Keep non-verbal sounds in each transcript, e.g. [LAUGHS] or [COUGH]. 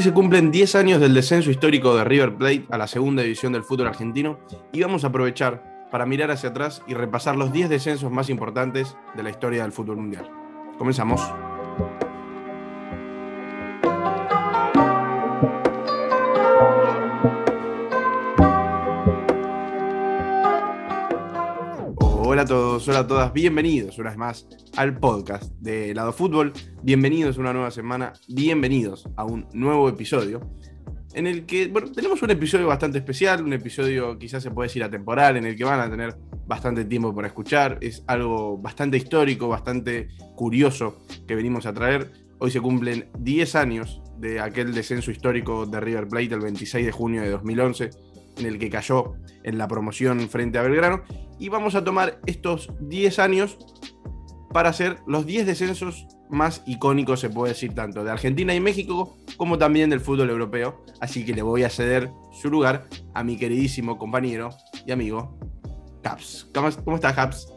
Hoy se cumplen 10 años del descenso histórico de River Plate a la segunda división del fútbol argentino y vamos a aprovechar para mirar hacia atrás y repasar los 10 descensos más importantes de la historia del fútbol mundial. Comenzamos. Hola a todos, hola a todas, bienvenidos una vez más al podcast de Lado Fútbol, bienvenidos a una nueva semana, bienvenidos a un nuevo episodio en el que, bueno, tenemos un episodio bastante especial, un episodio quizás se puede decir atemporal, en el que van a tener bastante tiempo para escuchar, es algo bastante histórico, bastante curioso que venimos a traer. Hoy se cumplen 10 años de aquel descenso histórico de River Plate el 26 de junio de 2011 en el que cayó en la promoción frente a Belgrano. Y vamos a tomar estos 10 años para hacer los 10 descensos más icónicos, se puede decir, tanto de Argentina y México como también del fútbol europeo. Así que le voy a ceder su lugar a mi queridísimo compañero y amigo, Caps. ¿Cómo, estás, Caps?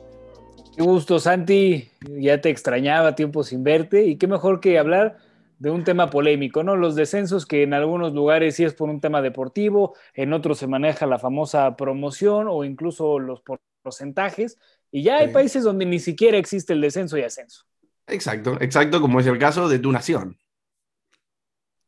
Qué gusto, Santi. Ya te extrañaba tiempo sin verte. Y qué mejor que hablar de un tema polémico, ¿no? Los descensos que en algunos lugares sí es por un tema deportivo, en otros se maneja la famosa promoción o incluso los porcentajes, y ya hay países donde ni siquiera existe el descenso y ascenso. Exacto, exacto, como es el caso de tu nación.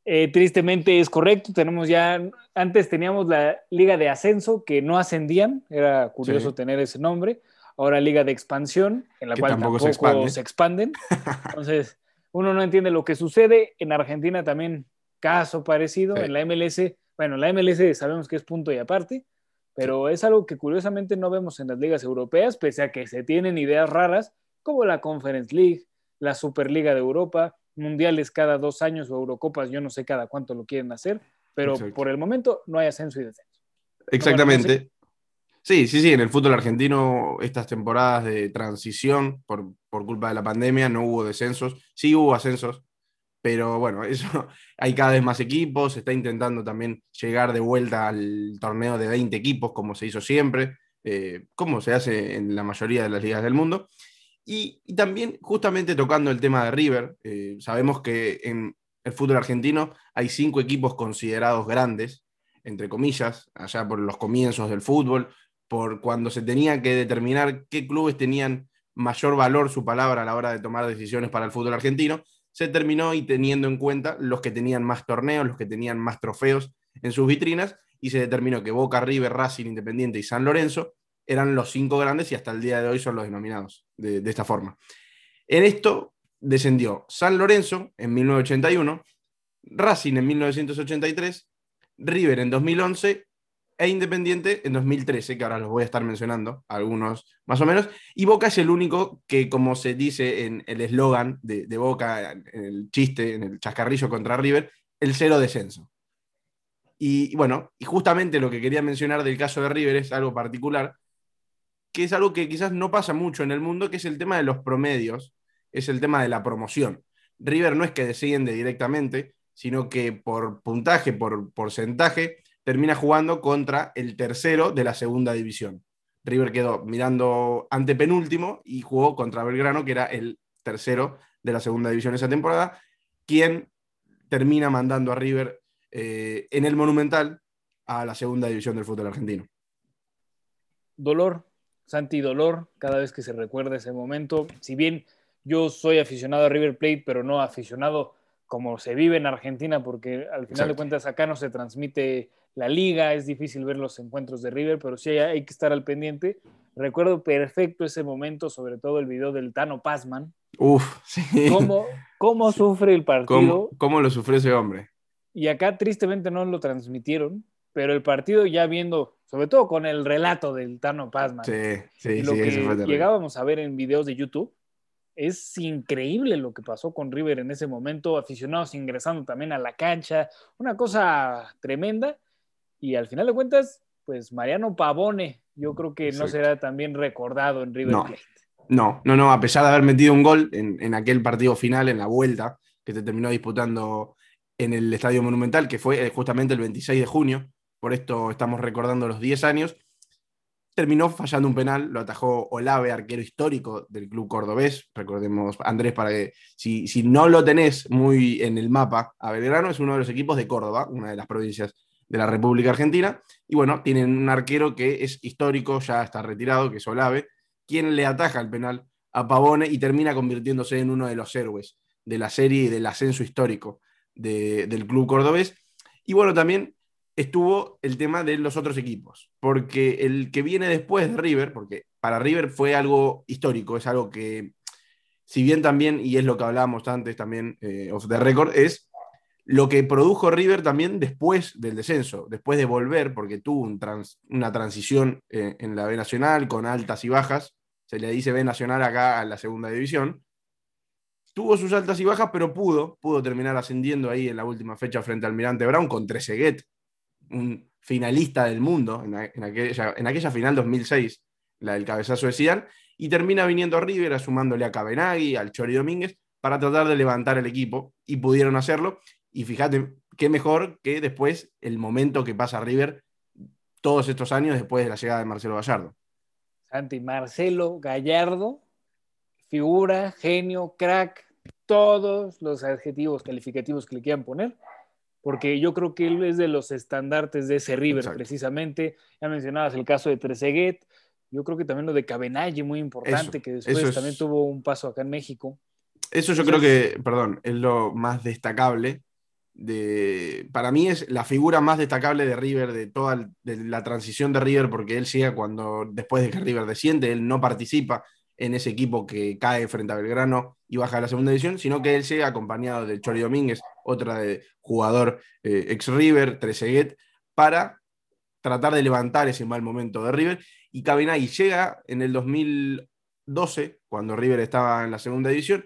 Eh, tristemente es correcto, tenemos ya, antes teníamos la liga de ascenso que no ascendían, era curioso tener ese nombre, ahora liga de expansión, en la cual tampoco, se, se expanden. [LAUGHS] Entonces, uno no entiende lo que sucede. En Argentina también caso parecido. En la MLS, bueno, la MLS sabemos que es punto y aparte, pero es algo que curiosamente no vemos en las ligas europeas, pese a que se tienen ideas raras como la Conference League, la Superliga de Europa, mundiales cada dos años o Eurocopas, yo no sé cada cuánto lo quieren hacer, pero por el momento no hay ascenso y descenso. Exactamente. Sí, sí, sí, en el fútbol argentino estas temporadas de transición por, por, culpa de la pandemia no hubo descensos, sí hubo ascensos, pero bueno, [LAUGHS] hay cada vez más equipos, se está intentando también llegar de vuelta al torneo de 20 equipos como se hizo siempre, eh, como se hace en la mayoría de las ligas del mundo. Y, también justamente tocando el tema de River, eh, sabemos que en el fútbol argentino hay cinco equipos considerados grandes, entre comillas, allá por los comienzos del fútbol, por cuando se tenía que determinar qué clubes tenían mayor valor su palabra a la hora de tomar decisiones para el fútbol argentino, se terminó y teniendo en cuenta los que tenían más torneos, los que tenían más trofeos en sus vitrinas, y se determinó que Boca, River, Racing, Independiente y San Lorenzo eran los cinco grandes y hasta el día de hoy son los denominados de, de esta forma. En esto descendió San Lorenzo en 1981, Racing en 1983, River en 2011 e Independiente en 2013, que ahora los voy a estar mencionando, algunos más o menos, y Boca es el único que, como se dice en el eslogan de, Boca, en el chiste, en el chascarrillo contra River, el cero descenso. Y, bueno, y justamente lo que quería mencionar del caso de River es algo particular, que es algo que quizás no pasa mucho en el mundo, que es el tema de los promedios, es el tema de la promoción. River no es que desciende directamente, sino que por puntaje, por porcentaje, termina jugando contra el tercero de la segunda división. River quedó mirando ante penúltimo y jugó contra Belgrano, que era el tercero de la segunda división esa temporada, quien termina mandando a River eh, en el Monumental a la segunda división del fútbol argentino. Dolor, Santi, dolor cada vez que se recuerda ese momento. Si bien yo soy aficionado a River Plate, pero no aficionado como se vive en Argentina, porque al final de cuentas acá no se transmite la liga, es difícil ver los encuentros de River, pero sí hay, que estar al pendiente. Recuerdo perfecto ese momento, sobre todo el video del Tano Pazman. Uf, [LAUGHS] sí. ¿Cómo, cómo sufre el partido? ¿Cómo, lo sufre ese hombre? Y acá tristemente no lo transmitieron, pero el partido ya viendo, sobre todo con el relato del Tano Pazman. Sí, sí, lo sí. Que llegábamos a ver en videos de YouTube, es increíble lo que pasó con River en ese momento, aficionados ingresando también a la cancha, una cosa tremenda. Y al final de cuentas, pues Mariano Pavone, yo creo que no será también recordado en River Plate. No, no, no, a pesar de haber metido un gol en, aquel partido final, en la vuelta, que se terminó disputando en el Estadio Monumental, que fue eh, justamente el 26 de junio, por esto estamos recordando los 10 años. terminó fallando un penal, lo atajó Olave, arquero histórico del club cordobés. Recordemos, Andrés, para que si, si no lo tenés muy en el mapa, a Belgrano es uno de los equipos de Córdoba, una de las provincias de la República Argentina. Y bueno, tienen un arquero que es histórico, ya está retirado, que es Olave, quien le ataja el penal a Pavone y termina convirtiéndose en uno de los héroes de la serie y del ascenso histórico del club cordobés. Y bueno, también estuvo el tema de los otros equipos, porque el que viene después de River, porque para River fue algo histórico, es algo que, si bien también, y es lo que hablábamos antes también, eh, of the record, es lo que produjo River también después del descenso, después de volver, porque tuvo una transición eh, en la B Nacional con altas y bajas, se le dice B Nacional acá a la segunda división, tuvo sus altas y bajas, pero pudo, pudo terminar ascendiendo ahí en la última fecha frente al Mirante Brown con Trezeguet, un finalista del mundo en, aquella, final 2006, la del cabezazo de Zidane, y termina viniendo a River, sumándole a Cabenagui, al Chori Domínguez, para tratar de levantar el equipo, y pudieron hacerlo, y fíjate, qué mejor que después el momento que pasa River todos estos años después de la llegada de Marcelo Gallardo. Santi, Marcelo Gallardo, figura, genio, crack, todos los adjetivos calificativos que le quieran poner, porque yo creo que él es de los estandartes de ese River, precisamente. Ya mencionabas el caso de Trezeguet, yo creo que también lo de Cabenalle, muy importante, que después también tuvo un paso acá en México. Eso yo creo que, perdón, es lo más destacable para mí es la figura más destacable de River, de toda la transición de River, porque él llega cuando, después de que River desciende, él no participa en ese equipo que cae frente a Belgrano y baja a la segunda división, sino que él llega acompañado de Chori Domínguez, otra de jugador eh, ex River, Trezeguet, para tratar de levantar ese mal momento de River. Y Cabinay llega en el 2012, cuando River estaba en la segunda división,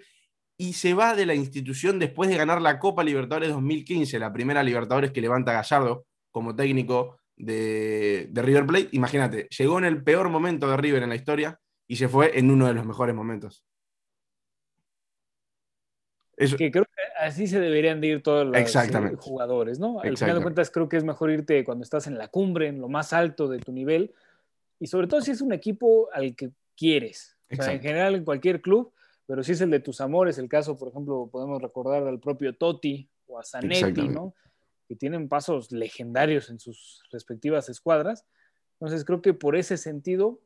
y se va de la institución después de ganar la Copa Libertadores 2015, la primera Libertadores que levanta Gallardo como técnico de, River Plate. Imagínate, llegó en el peor momento de River en la historia y se fue en uno de los mejores momentos. Que creo que así se deberían de ir todos los eh, jugadores, ¿no? Al final de cuentas, creo que es mejor irte cuando estás en la cumbre, en lo más alto de tu nivel, y sobre todo si es un equipo al que quieres. O sea, en general, en cualquier club, pero si es el de tus amores, el caso, por ejemplo, podemos recordar al propio Totti o a Zanetti, ¿no? Que tienen pasos legendarios en sus respectivas escuadras. Entonces creo que por ese sentido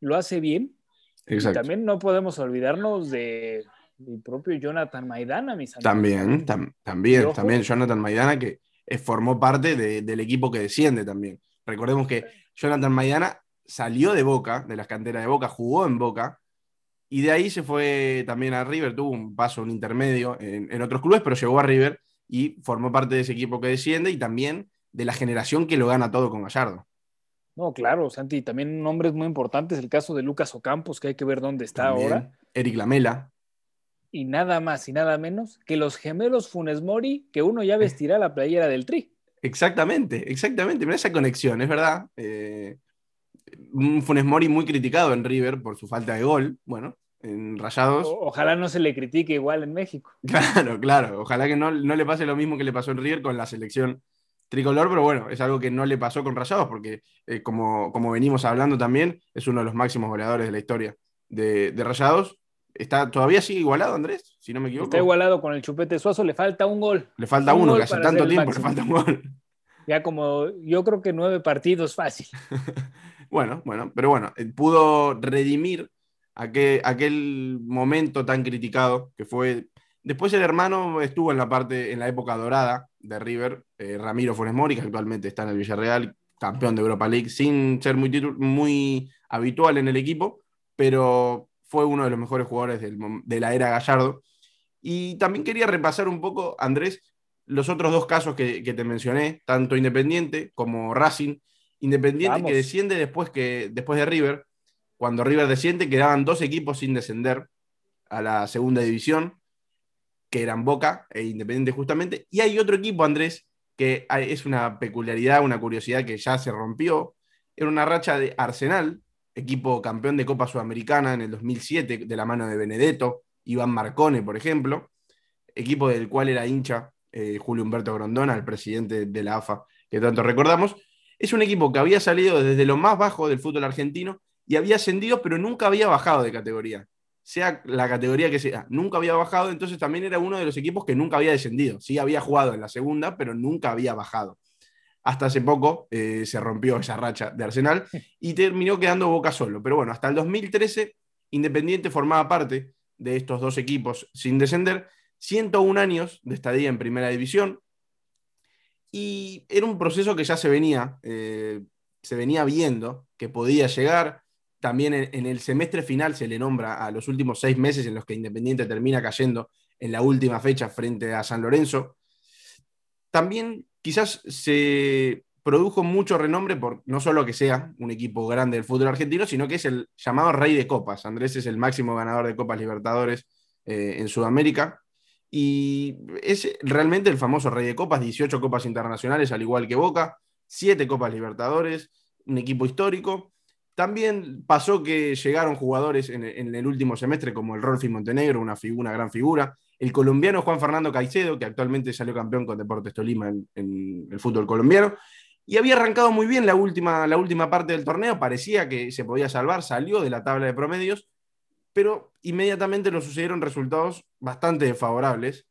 lo hace bien. Y también no podemos olvidarnos de mi propio Jonathan Maidana, mis amigos. También, también, también Jonathan Maidana que formó parte del equipo que desciende también. Recordemos que Jonathan Maidana salió de Boca, de las canteras de Boca, jugó en Boca, y de ahí se fue también a River, tuvo un paso, un intermedio en, otros clubes, pero llegó a River y formó parte de ese equipo que desciende y también de la generación que lo gana todo con Gallardo. No, claro, Santi, también nombres muy importantes, el caso de Lucas Ocampos, que hay que ver dónde está ahora. Eric Lamela. Y nada más y nada menos que los gemelos Funes Mori, que uno ya [LAUGHS] vestirá la playera del Tri. Exactamente, exactamente, mira esa conexión, es verdad. Eh, un Funes Mori muy criticado en River por su falta de gol. Bueno, en Rayados. ojalá no se le critique igual en México. [LAUGHS] Claro, claro. Ojalá que no, le pase lo mismo que le pasó en River con la selección tricolor, pero bueno, es algo que no le pasó con Rayados, porque eh, como, como venimos hablando también, es uno de los máximos goleadores de la historia de, Rayados. Está, ¿Todavía sigue igualado, Andrés? Si no me equivoco. Está igualado con el Chupete Suazo, le falta un gol. Le falta uno, que hace tanto tiempo le falta un gol. Ya como, yo creo que nueve partidos fácil. [LAUGHS] Bueno, bueno, pero bueno, eh, pudo redimir aquel, aquel momento tan criticado que fue. Después el hermano estuvo en la parte, en la época dorada de River, eh, Ramiro Funes Mori, que actualmente está en el Villarreal, campeón de Europa League, sin ser muy, muy habitual en el equipo, pero fue uno de los mejores jugadores de la era Gallardo. Y también quería repasar un poco, Andrés, los otros dos casos que, que te mencioné, tanto Independiente como Racing, Independiente que desciende después, que, después de River. Cuando River desciende, quedaban dos equipos sin descender a la segunda división, que eran Boca e Independiente justamente. Y hay otro equipo, Andrés, que es una peculiaridad, una curiosidad que ya se rompió. Era una racha de Arsenal, equipo campeón de Copa Sudamericana en el 2007, de la mano de Benedetto, Iván Marcone, por ejemplo, equipo del cual era hincha eh, Julio Humberto Grondona, el presidente de la AFA, que tanto recordamos Es un equipo que había salido desde lo más bajo del fútbol argentino y había ascendido, pero nunca había bajado de categoría. Sea la categoría que sea, nunca había bajado, entonces también era uno de los equipos que nunca había descendido. Sí había jugado en la segunda, pero nunca había bajado. Hasta hace poco eh, se rompió esa racha de Arsenal y terminó quedando Boca solo. Pero bueno, hasta el 2013 Independiente formaba parte de estos dos equipos sin descender. 101 años de estadía en primera división, y era un proceso que ya se venía, eh, se venía viendo que podía llegar. También en, el semestre final se le nombra a los últimos seis meses en los que Independiente termina cayendo en la última fecha frente a San Lorenzo. También quizás se produjo mucho renombre por no solo que sea un equipo grande del fútbol argentino, sino que es el llamado rey de copas. Andrés es el máximo ganador de Copas Libertadores eh, en Sudamérica. Y es realmente el famoso Rey de Copas, 18 Copas Internacionales, al igual que Boca, 7 Copas Libertadores, un equipo histórico. También pasó que llegaron jugadores en, el último semestre como el Rolfi Montenegro, una, una, gran figura, el colombiano Juan Fernando Caicedo, que actualmente salió campeón con Deportes Tolima en, en el fútbol colombiano, y había arrancado muy bien la última, la última parte del torneo, parecía que se podía salvar, salió de la tabla de promedios, pero inmediatamente nos sucedieron resultados bastante desfavorables.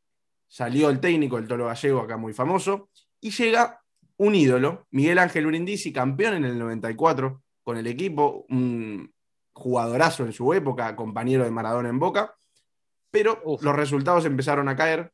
Salió el técnico, el Tolo Gallego, acá muy famoso, y llega un ídolo, Miguel Ángel Urindisi, campeón en el 94 con el equipo, un jugadorazo en su época, compañero de Maradona en Boca, pero los resultados empezaron a caer.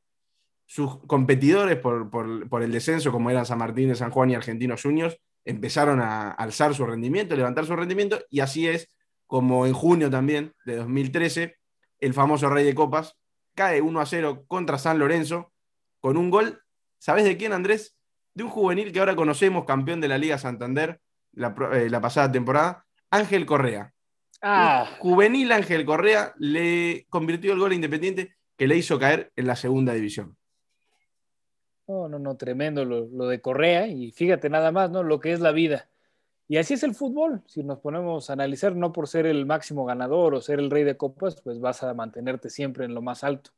Sus competidores por, por, el descenso, como eran San Martín de San Juan y Argentinos Juniors, empezaron a alzar su rendimiento, levantar su rendimiento, y así es como en junio también de 2013, el famoso Rey de Copas cae 1 a 0 contra San Lorenzo con un gol, ¿sabes de quién, Andrés? De un juvenil que ahora conocemos, campeón de la Liga Santander la, eh, pasada temporada, Ángel Correa. Ah. juvenil Ángel Correa le convirtió el gol Independiente que le hizo caer en la segunda división. No, no, no, tremendo lo, lo de Correa y fíjate nada más, ¿no? Lo que es la vida. Y así es el fútbol. Si nos ponemos a analizar, no por ser el máximo ganador o ser el rey de copas, pues vas a mantenerte siempre en lo más alto.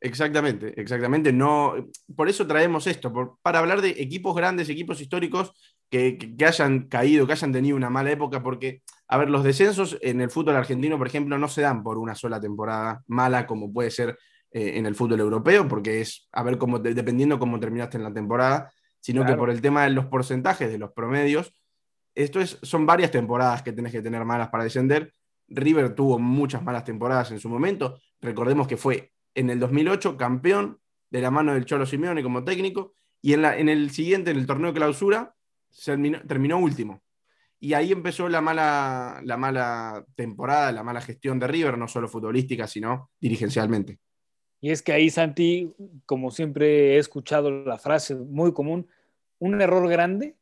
Exactamente, exactamente. No, por eso traemos esto, para hablar de equipos grandes, equipos históricos que, hayan caído, que hayan tenido una mala época, porque, a ver, los descensos en el fútbol argentino, por ejemplo, no se dan por una sola temporada mala como puede ser eh, en el fútbol europeo, porque es, a ver, cómo, dependiendo cómo terminaste en la temporada, sino que por el tema de los porcentajes, de los promedios, esto es, son varias temporadas que tenés que tener malas para descender. River tuvo muchas malas temporadas en su momento. Recordemos que fue en el 2008 campeón de la mano del Cholo Simeone como técnico y en, el siguiente, en el torneo de clausura, terminó, último. Y ahí empezó la mala, la mala temporada, la mala gestión de River, no solo futbolística, sino dirigencialmente. Y es que ahí, Santi, como siempre he escuchado la frase muy común, un error grande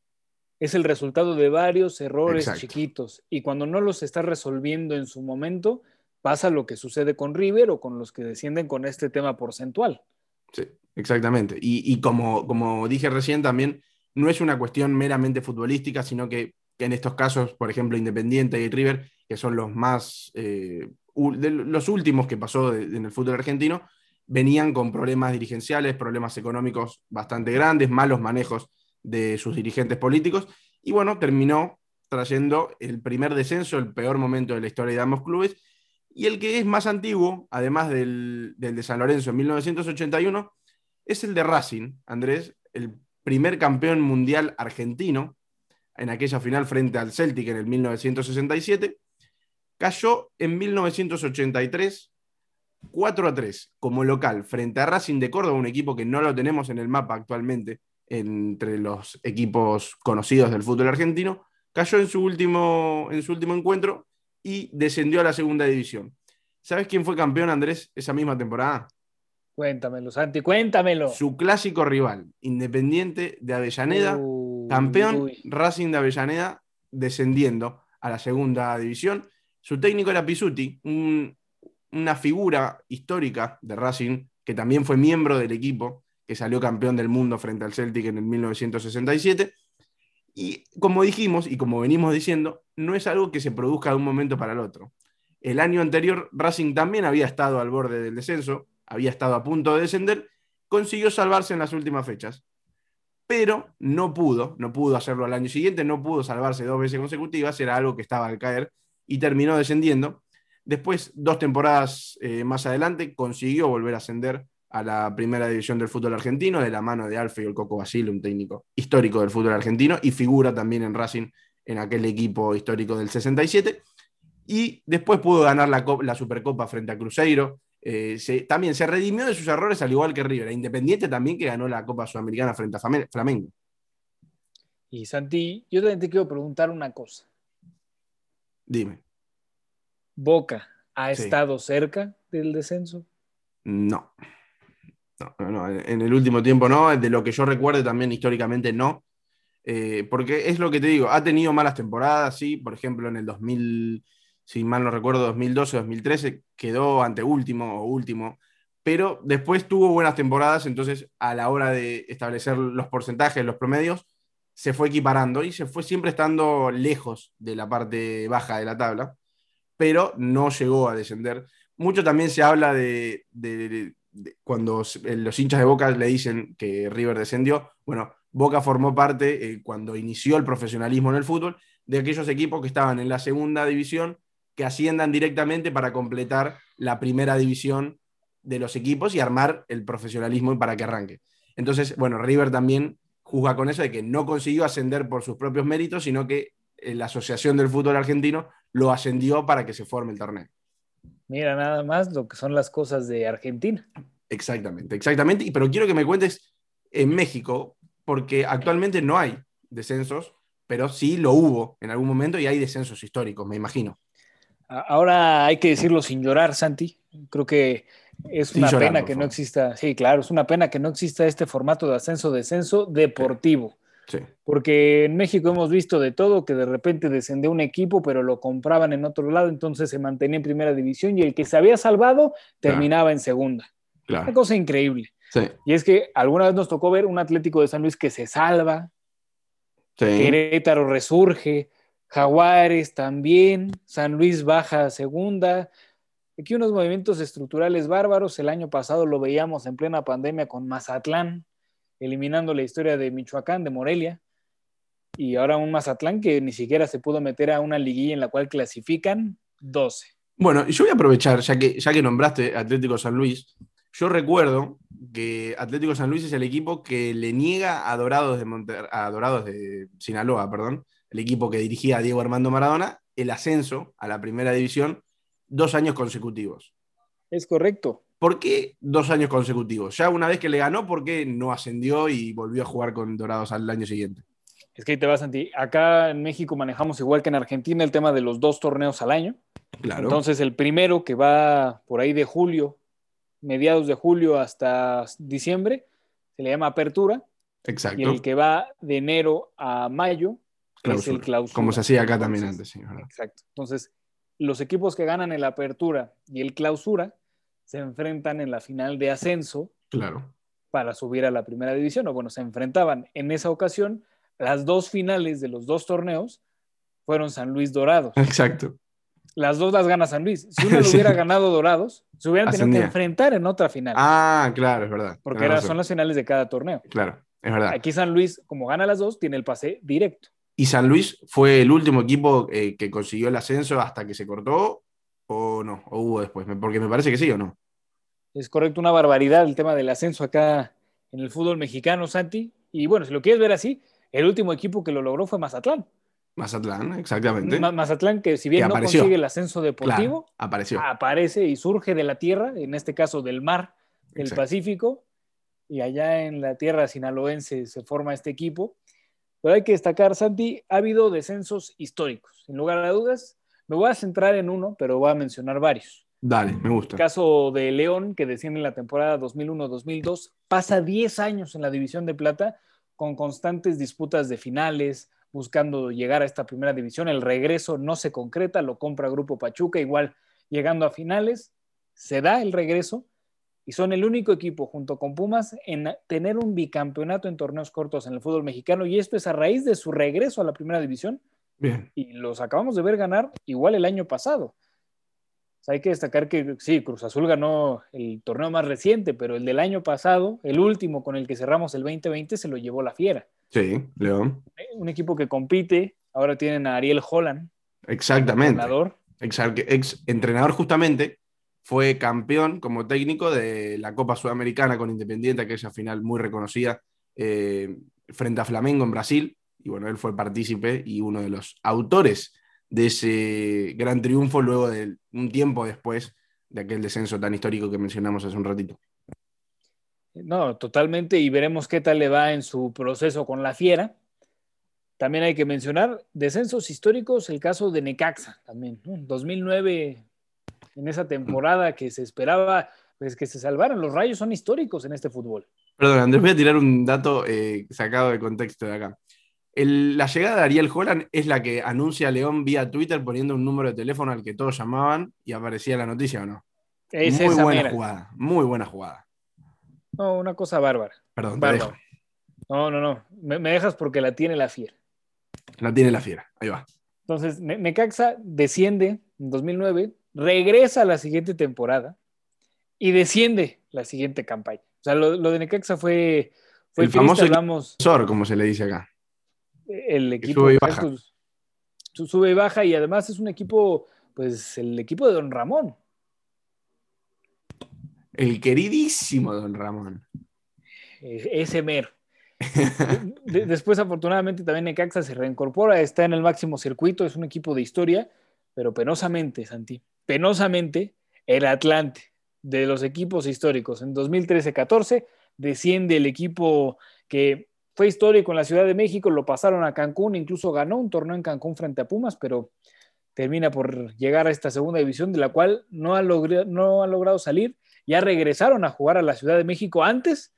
es el resultado de varios errores chiquitos y cuando no los estás resolviendo en su momento, pasa lo que sucede con River o con los que descienden con este tema porcentual. Sí, exactamente. Y, como, como dije recién también, no es una cuestión meramente futbolística, sino que, en estos casos, por ejemplo, Independiente y River, que son los más, eh, los últimos que pasó en el fútbol argentino, venían con problemas dirigenciales, problemas económicos bastante grandes, malos manejos de sus dirigentes políticos. Y bueno, terminó trayendo el primer descenso, el peor momento de la historia de ambos clubes. Y el que es más antiguo, además del, de San Lorenzo en 1981, es el de Racing, Andrés, el primer campeón mundial argentino en aquella final frente al Celtic en el 1967. Cayó en 1983 4 a 3 como local frente a Racing de Córdoba, un equipo que no lo tenemos en el mapa actualmente, entre los equipos conocidos del fútbol argentino, cayó en su último, en su último encuentro y descendió a la segunda división. ¿Sabes quién fue campeón, Andrés, esa misma temporada? Cuéntamelo, Santi, cuéntamelo. Su clásico rival, Independiente de Avellaneda, campeón Racing de Avellaneda, descendiendo a la segunda división. Su técnico era Pisuti, una figura histórica de Racing, que también fue miembro del equipo que salió campeón del mundo frente al Celtic en el 1967. Y como dijimos y como venimos diciendo, no es algo que se produzca de un momento para el otro. El año anterior Racing también había estado al borde del descenso, había estado a punto de descender, consiguió salvarse en las últimas fechas. pero no pudo, no pudo hacerlo al año siguiente, no pudo salvarse dos veces consecutivas, era algo que estaba al caer y terminó descendiendo. Después, dos temporadas eh, más adelante, consiguió volver a ascender a la primera división del fútbol argentino, de la mano de Alfio el Coco Basile, un técnico histórico del fútbol argentino, y figura también en Racing en aquel equipo histórico del 67. Y después pudo ganar la, la Supercopa frente a Cruzeiro. Eh, también se redimió de sus errores al igual que River. E Independiente también que ganó la Copa Sudamericana frente a Flamengo. Y Santi, yo también te quiero preguntar una cosa. Dime. ¿Boca ha estado cerca del descenso? No. En el último tiempo no. De lo que yo recuerde también históricamente no. Eh, porque es lo que te digo, ha tenido malas temporadas, sí. Por ejemplo, en el 2000 si mal no recuerdo, 2012 2013, quedó ante último o último, pero después tuvo buenas temporadas, entonces a la hora de establecer los porcentajes, los promedios, se fue equiparando y se fue siempre estando lejos de la parte baja de la tabla, pero no llegó a descender. Mucho también se habla de, cuando los hinchas de Boca le dicen que River descendió, bueno, Boca formó parte eh, cuando inició el profesionalismo en el fútbol de aquellos equipos que estaban en la segunda división que asciendan directamente para completar la primera división de los equipos y armar el profesionalismo para que arranque. Entonces, bueno, River también juzga con eso de que no consiguió ascender por sus propios méritos, sino que eh, la Asociación del Fútbol Argentino lo ascendió para que se forme el torneo. Mira, nada más lo que son las cosas de Argentina. Exactamente, exactamente. Pero quiero que me cuentes en México, porque actualmente no hay descensos, pero sí lo hubo en algún momento y hay descensos históricos, me imagino. Ahora hay que decirlo sin llorar, Santi. Creo que es una pena que no exista, sí, claro, es una pena que no exista este formato de ascenso-descenso deportivo. Sí. Porque en México hemos visto de todo, que de repente descendió un equipo, pero lo compraban en otro lado, entonces se mantenía en primera división y el que se había salvado terminaba en segunda. Claro. Una cosa increíble. Sí. Y es que alguna vez nos tocó ver un Atlético de San Luis que se salva, sí. Querétaro resurge, Jaguares también, San Luis baja a segunda. Aquí unos movimientos estructurales bárbaros. El año pasado lo veíamos en plena pandemia con Mazatlán, eliminando la historia de Michoacán, de Morelia. Y ahora un Mazatlán que ni siquiera se pudo meter a una liguilla en la cual clasifican 12. Bueno, yo voy a aprovechar, ya que, ya que nombraste Atlético San Luis, yo recuerdo que Atlético San Luis es el equipo que le niega a Dorados de, a Dorados de Sinaloa, perdón, el equipo que dirigía a Diego Armando Maradona, el ascenso a la primera división dos años consecutivos. Es correcto. ¿Por qué dos años consecutivos? Ya una vez que le ganó, ¿por qué no ascendió y volvió a jugar con Dorados al año siguiente? Es que ahí te vas, Santi. Acá en México manejamos igual que en Argentina el tema de los dos torneos al año. Claro. Entonces, el primero que va por ahí de julio, mediados de julio hasta diciembre, se le llama apertura. Exacto. Y el que va de enero a mayo como se hacía acá también antes. Sí, exacto. Entonces, los equipos que ganan el apertura y el clausura se enfrentan en la final de ascenso. Claro. Para subir a la primera división. O bueno, se enfrentaban en esa ocasión. Las dos finales de los dos torneos fueron San Luis Dorados. Exacto. Las dos las gana San Luis. Si uno [LAUGHS] lo hubiera ganado Dorados, se hubieran tenido que enfrentar en otra final. Ah, claro, es verdad. Porque son las finales de cada torneo. Claro, es verdad. Aquí San Luis, como gana las dos, tiene el pase directo. ¿Y San Luis fue el último equipo eh, que consiguió el ascenso hasta que se cortó? ¿O no? ¿O hubo después? Porque me parece que sí o no. Es correcto, una barbaridad el tema del ascenso acá en el fútbol mexicano, Santi. Y bueno, si lo quieres ver así, el último equipo que lo logró fue Mazatlán. Mazatlán, exactamente. Mazatlán, que si bien no consigue el ascenso deportivo, apareció. aparece y surge de la tierra, en este caso del mar, del Pacífico, y allá en la tierra sinaloense se forma este equipo. Pero hay que destacar, Santi, ha habido descensos históricos. Sin lugar a dudas, me voy a centrar en uno, pero voy a mencionar varios. Dale, me gusta. El caso de León, que desciende en la temporada 2001-2002, pasa 10 años en la división de plata con constantes disputas de finales, buscando llegar a esta primera división. El regreso no se concreta, lo compra Grupo Pachuca, igual llegando a finales, se da el regreso, y son el único equipo junto con Pumas en tener un bicampeonato en torneos cortos en el fútbol mexicano y esto es a raíz de su regreso a la primera división. Bien. Y los acabamos de ver ganar igual el año pasado. Hay que destacar que sí, Cruz Azul ganó el torneo más reciente, pero el del año pasado, el último con el que cerramos el 2020, se lo llevó la Fiera. Sí, León. Un equipo que compite, ahora tienen a Ariel Holland. Exactamente. Entrenador. Ex entrenador justamente, fue campeón como técnico de la Copa Sudamericana con Independiente, aquella final muy reconocida eh, frente a Flamengo en Brasil. Y bueno, él fue partícipe y uno de los autores de ese gran triunfo luego de un tiempo después de aquel descenso tan histórico que mencionamos hace un ratito. No, totalmente, y veremos qué tal le va en su proceso con la Fiera. También hay que mencionar descensos históricos, el caso de Necaxa también. En 2009, en esa temporada que se esperaba pues, que se salvaran, los rayos son históricos en este fútbol. Perdón, Andrés, voy a tirar un dato eh, sacado de contexto de acá la llegada de Ariel Holland es la que anuncia a León vía Twitter poniendo un número de teléfono al que todos llamaban y aparecía la noticia o no. muy buena jugada, muy buena jugada. No, una cosa bárbara. Perdón, No, no, no. Me, dejas porque la tiene la fiera. La tiene la fiera, ahí va. Entonces, Necaxa desciende en 2009, regresa a la siguiente temporada y desciende la siguiente campaña. O sea, lo, de Necaxa fue, fue el famoso hablamos, como se le dice acá el equipo sube y, baja. sube y baja y además es un equipo, pues el equipo de Don Ramón. El queridísimo Don Ramón. Ese mer. después, afortunadamente, también Necaxa se reincorpora, está en el máximo circuito, es un equipo de historia, pero penosamente, Santi, penosamente, el Atlante de los equipos históricos. En 2013-14 desciende el equipo que fue histórico en la Ciudad de México, lo pasaron a Cancún, incluso ganó un torneo en Cancún frente a Pumas, pero termina por llegar a esta segunda división de la cual no ha, no ha logrado salir. Ya regresaron a jugar a la Ciudad de México antes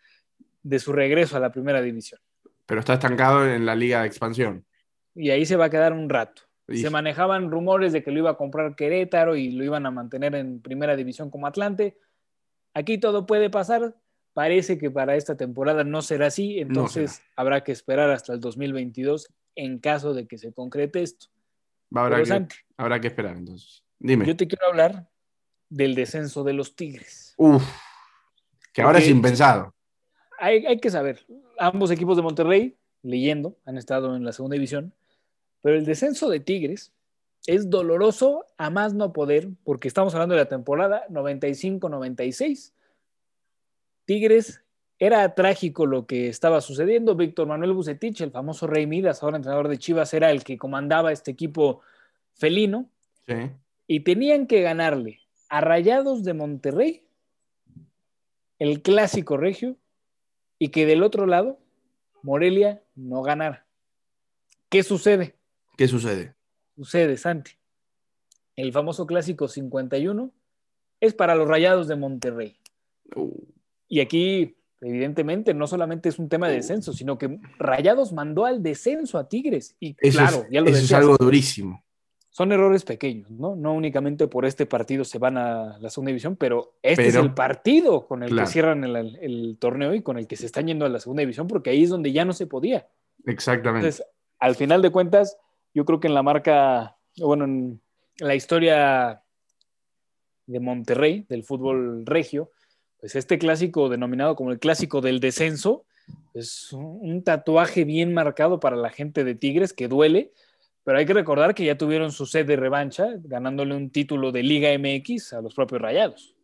de su regreso a la primera división. Pero está estancado en la liga de expansión. Y ahí se va a quedar un rato. Se manejaban rumores de que lo iba a comprar Querétaro y lo iban a mantener en primera división como Atlante. Aquí todo puede pasar, Parece que para esta temporada no será así, entonces habrá que esperar hasta el 2022 en caso de que se concrete esto. habrá, que, esperar entonces. Dime. Yo te quiero hablar del descenso de los Tigres. Uf, que ahora es impensado. Hay, hay que saber, ambos equipos de Monterrey, leyendo, han estado en la segunda división, pero el descenso de Tigres es doloroso a más no poder, porque estamos hablando de la temporada 95-96 Tigres era trágico lo que estaba sucediendo. Víctor Manuel Bucetich, el famoso Rey Midas, ahora entrenador de Chivas, era el que comandaba este equipo felino. Y tenían que ganarle a Rayados de Monterrey, el clásico regio, y que del otro lado, Morelia no ganara. ¿Qué sucede? ¿Qué sucede? Sucede, Santi. El famoso clásico 51 es para los Rayados de Monterrey. Uh. Y aquí, evidentemente, no solamente es un tema de descenso, sino que Rayados mandó al descenso a Tigres. Y claro, ya lo Eso es algo durísimo. Son errores pequeños, ¿no? No únicamente por este partido se van a la segunda división, pero este es el partido con el que cierran el, torneo y con el que se están yendo a la segunda división, porque ahí es donde ya no se podía. Exactamente. Entonces, al final de cuentas, yo creo que en la marca, bueno, en la historia de Monterrey, del fútbol regio, pues este clásico denominado como el clásico del descenso es un tatuaje bien marcado para la gente de Tigres que duele, pero hay que recordar que ya tuvieron su sed de revancha ganándole un título de Liga MX a los propios Rayados.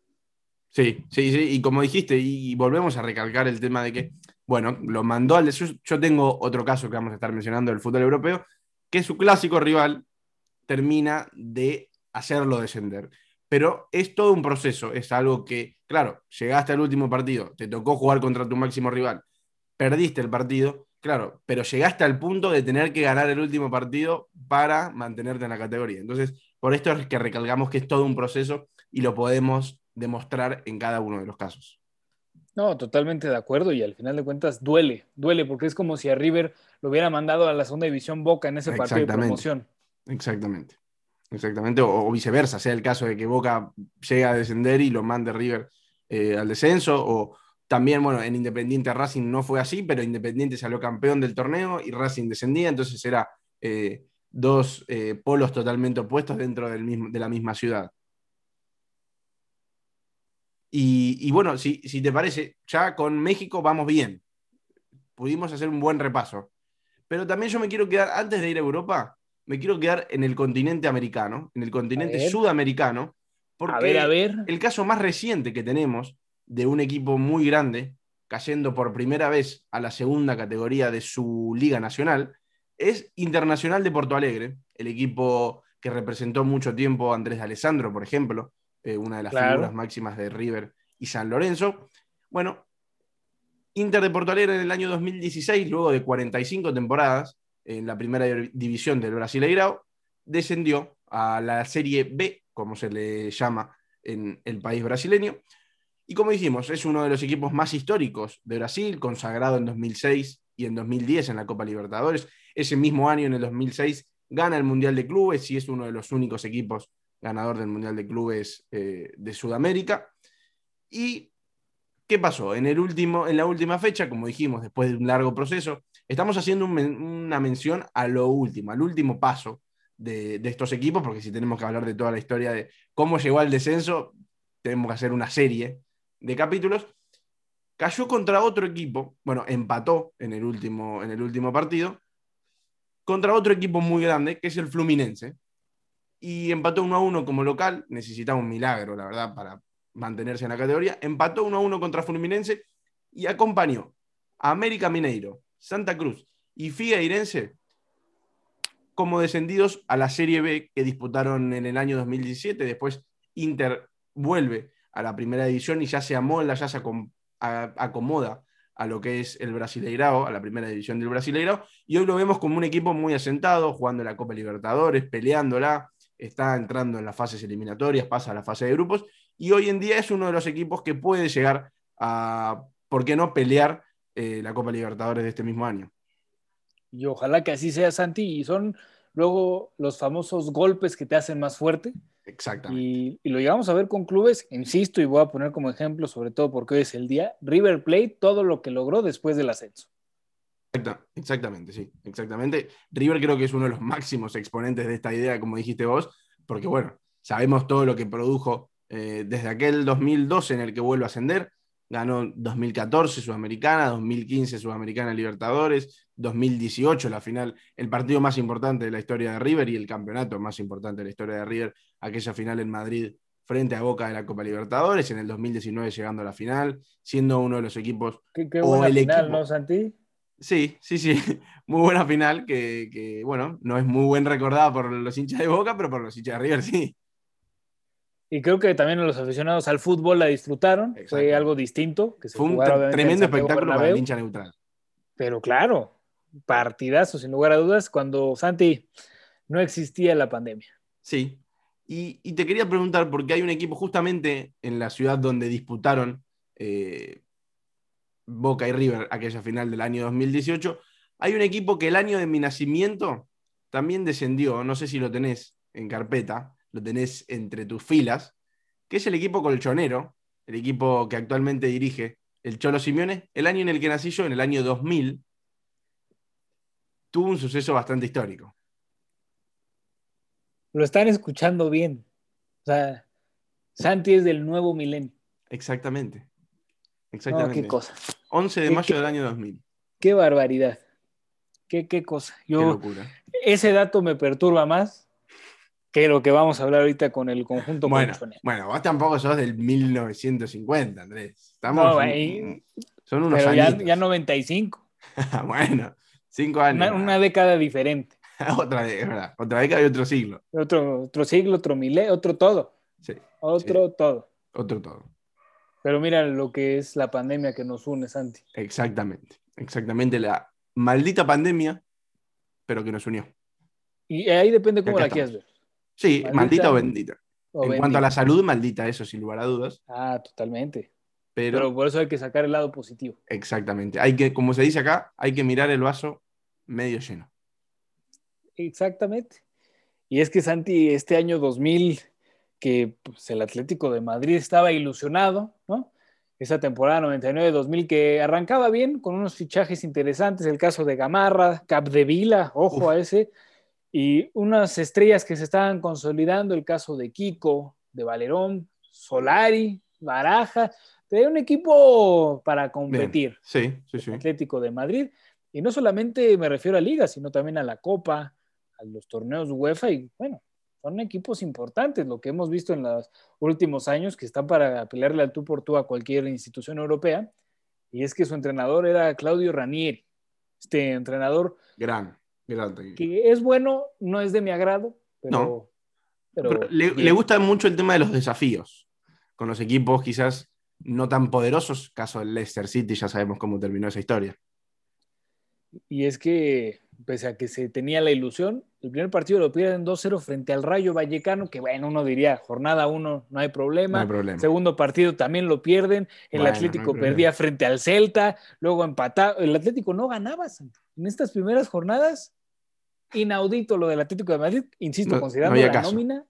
Sí, sí, sí, y como dijiste, y volvemos a recalcar el tema de que, bueno, lo mandó al descenso. Yo tengo otro caso que vamos a estar mencionando del fútbol europeo, que su clásico rival termina de hacerlo descender pero es todo un proceso, es algo que, claro, llegaste al último partido, te tocó jugar contra tu máximo rival, perdiste el partido, claro, pero llegaste al punto de tener que ganar el último partido para mantenerte en la categoría. Entonces, por esto es que recalcamos que es todo un proceso y lo podemos demostrar en cada uno de los casos. No, totalmente de acuerdo y al final de cuentas duele, duele porque es como si a River lo hubiera mandado a la segunda división Boca en ese partido de promoción. Exactamente. Exactamente, o, viceversa, sea el caso de que Boca llegue a descender y lo mande River eh, al descenso, o también, bueno, en Independiente Racing no fue así, pero Independiente salió campeón del torneo y Racing descendía, entonces era eh, dos eh, polos totalmente opuestos dentro del mismo, de la misma ciudad. Y, bueno, si, si te parece, ya con México vamos bien. Pudimos hacer un buen repaso. Pero también yo me quiero quedar, antes de ir a Europa, me quiero quedar en el continente americano, en el continente sudamericano, porque a ver, a ver. el caso más reciente que tenemos de un equipo muy grande cayendo por primera vez a la segunda categoría de su liga nacional es Internacional de Porto Alegre, el equipo que representó mucho tiempo a Andrés de Alessandro, por ejemplo, eh, una de las figuras máximas de River y San Lorenzo. Bueno, Inter de Porto Alegre en el año 2016, luego de 45 temporadas en la primera división del Brasileirao, descendió a la Serie B, como se le llama en el país brasileño. Y como dijimos, es uno de los equipos más históricos de Brasil, consagrado en 2006 y en 2010 en la Copa Libertadores. Ese mismo año, en el 2006, gana el Mundial de Clubes y es uno de los únicos equipos ganador del Mundial de Clubes eh, de Sudamérica. ¿Y qué pasó? En, el último, en la última fecha, como dijimos, después de un largo proceso, estamos haciendo una mención a lo último, al último paso de, estos equipos, porque si tenemos que hablar de toda la historia de cómo llegó al descenso, tenemos que hacer una serie de capítulos. Cayó contra otro equipo, bueno, empató en el último, en el último partido, contra otro equipo muy grande, que es el Fluminense. Y empató 1 a 1 como local, necesitaba un milagro, la verdad, para mantenerse en la categoría. Empató 1 a 1 contra Fluminense y acompañó a América Mineiro, Santa Cruz y Figueirense como descendidos a la Serie B que disputaron en el año 2017. Después Inter vuelve a la primera división y ya se amolda, ya se acomoda a lo que es el Brasileirao, a la primera división del Brasileirao, y hoy lo vemos como un equipo muy asentado, jugando la Copa Libertadores, peleándola, está entrando en las fases eliminatorias, pasa a la fase de grupos, y hoy en día es uno de los equipos que puede llegar a, ¿por qué no?, pelear eh, la Copa Libertadores de este mismo año. Y ojalá que así sea, Santi. Y son luego los famosos golpes que te hacen más fuerte. Exactamente. Y, lo llegamos a ver con clubes, insisto, y voy a poner como ejemplo, sobre todo porque hoy es el día, River Plate, todo lo que logró después del ascenso. exactamente, sí, exactamente. River creo que es uno de los máximos exponentes de esta idea, como dijiste vos, porque bueno, sabemos todo lo que produjo eh, desde aquel 2012 en el que vuelve a ascender, ganó 2014 Sudamericana, 2015 Sudamericana Libertadores, 2018 la final, el partido más importante de la historia de River y el campeonato más importante de la historia de River, aquella final en Madrid frente a Boca de la Copa Libertadores, en el 2019 llegando a la final, siendo uno de los equipos... Qué, buena final, ¿no, Santi? Sí, sí, sí, [LAUGHS] muy buena final que, que, bueno, no es muy buen recordada por los hinchas de Boca, pero por los hinchas de River sí. Y creo que también los aficionados al fútbol la disfrutaron. Fue algo distinto. Que Fue un tremendo espectáculo para el hincha neutral. Pero claro, partidazo, sin lugar a dudas, cuando Santi no existía la pandemia. Sí. Y, te quería preguntar, porque hay un equipo justamente en la ciudad donde disputaron eh, Boca y River aquella final del año 2018. Hay un equipo que el año de mi nacimiento también descendió, no sé si lo tenés en carpeta, lo tenés entre tus filas, que es el equipo colchonero, el equipo que actualmente dirige el Cholo Simeone, el año en el que nací yo, en el año 2000, tuvo un suceso bastante histórico. Lo están escuchando bien. O sea, Santi es del nuevo milenio. Exactamente. Exactamente. qué cosa. 11 de mayo del año 2000. Qué barbaridad. Qué, qué cosa. qué locura. Ese dato me perturba más que lo que vamos a hablar ahorita con el conjunto bueno, Bueno, vos tampoco sos del 1950, Andrés. Estamos son unos pero ya, ya, 95. [LAUGHS] bueno, cinco años. Una, década diferente. [LAUGHS] otra, década, otra década y otro siglo. Otro, otro siglo, otro milenio, otro todo. Sí. Otro todo. Otro todo. Pero mira lo que es la pandemia que nos une, Santi. Exactamente, exactamente la maldita pandemia, pero que nos unió. Y ahí depende cómo la quieras ver. Sí, maldita, o bendita. en cuanto a la salud, maldita, eso sin lugar a dudas. Ah, totalmente. Pero, por eso hay que sacar el lado positivo. Exactamente. Hay que, como se dice acá, hay que mirar el vaso medio lleno. Exactamente. Y es que Santi, este año 2000, que pues, el Atlético de Madrid estaba ilusionado, ¿no? Esa temporada 99-2000 que arrancaba bien con unos fichajes interesantes, el caso de Gamarra, Capdevila, ojo a ese, y unas estrellas que se estaban consolidando, el caso de Kiko, de Valerón, Solari, Baraja, tenía un equipo para competir. Sí, sí, sí. Atlético de Madrid. Y no solamente me refiero a Liga, sino también a la Copa, a los torneos UEFA y bueno, son equipos importantes, lo que hemos visto en los últimos años, que están para pelearle al tú por tú a cualquier institución europea, y es que su entrenador era Claudio Ranieri, este entrenador... Gran, Que es bueno, no es de mi agrado, pero... pero, le, gusta mucho el tema de los desafíos, con los equipos quizás no tan poderosos, caso del Leicester City, ya sabemos cómo terminó esa historia. Y es que pese a que se tenía la ilusión, el primer partido lo pierden 2-0 frente al Rayo Vallecano, que bueno, uno diría, jornada 1 no hay problema. Segundo partido también lo pierden, el Atlético perdía frente al Celta, luego empatado, el Atlético no ganaba en estas primeras jornadas. Inaudito lo del Atlético de Madrid, insisto, considerando la nómina,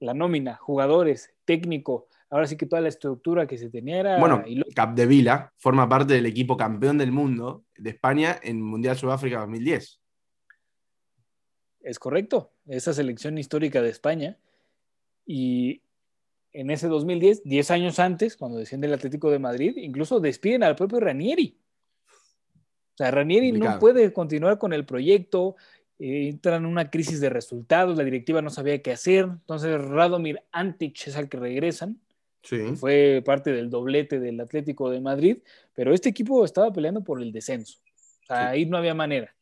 la nómina, jugadores, técnico, ahora sí que toda la estructura que se tenía era... Bueno, Capdevila forma parte del equipo campeón del mundo de España en Mundial Sudáfrica 2010. Es correcto, esa selección histórica de España. Y en ese 2010, 10 años antes, cuando desciende el Atlético de Madrid, incluso despiden al propio Ranieri. O sea, Ranieri no puede continuar con el proyecto, entra en una crisis de resultados, la directiva no sabía qué hacer, entonces Radomir Antic es al que regresan, sí. fue parte del doblete del Atlético de Madrid, pero este equipo estaba peleando por el descenso, o sea, ahí no había manera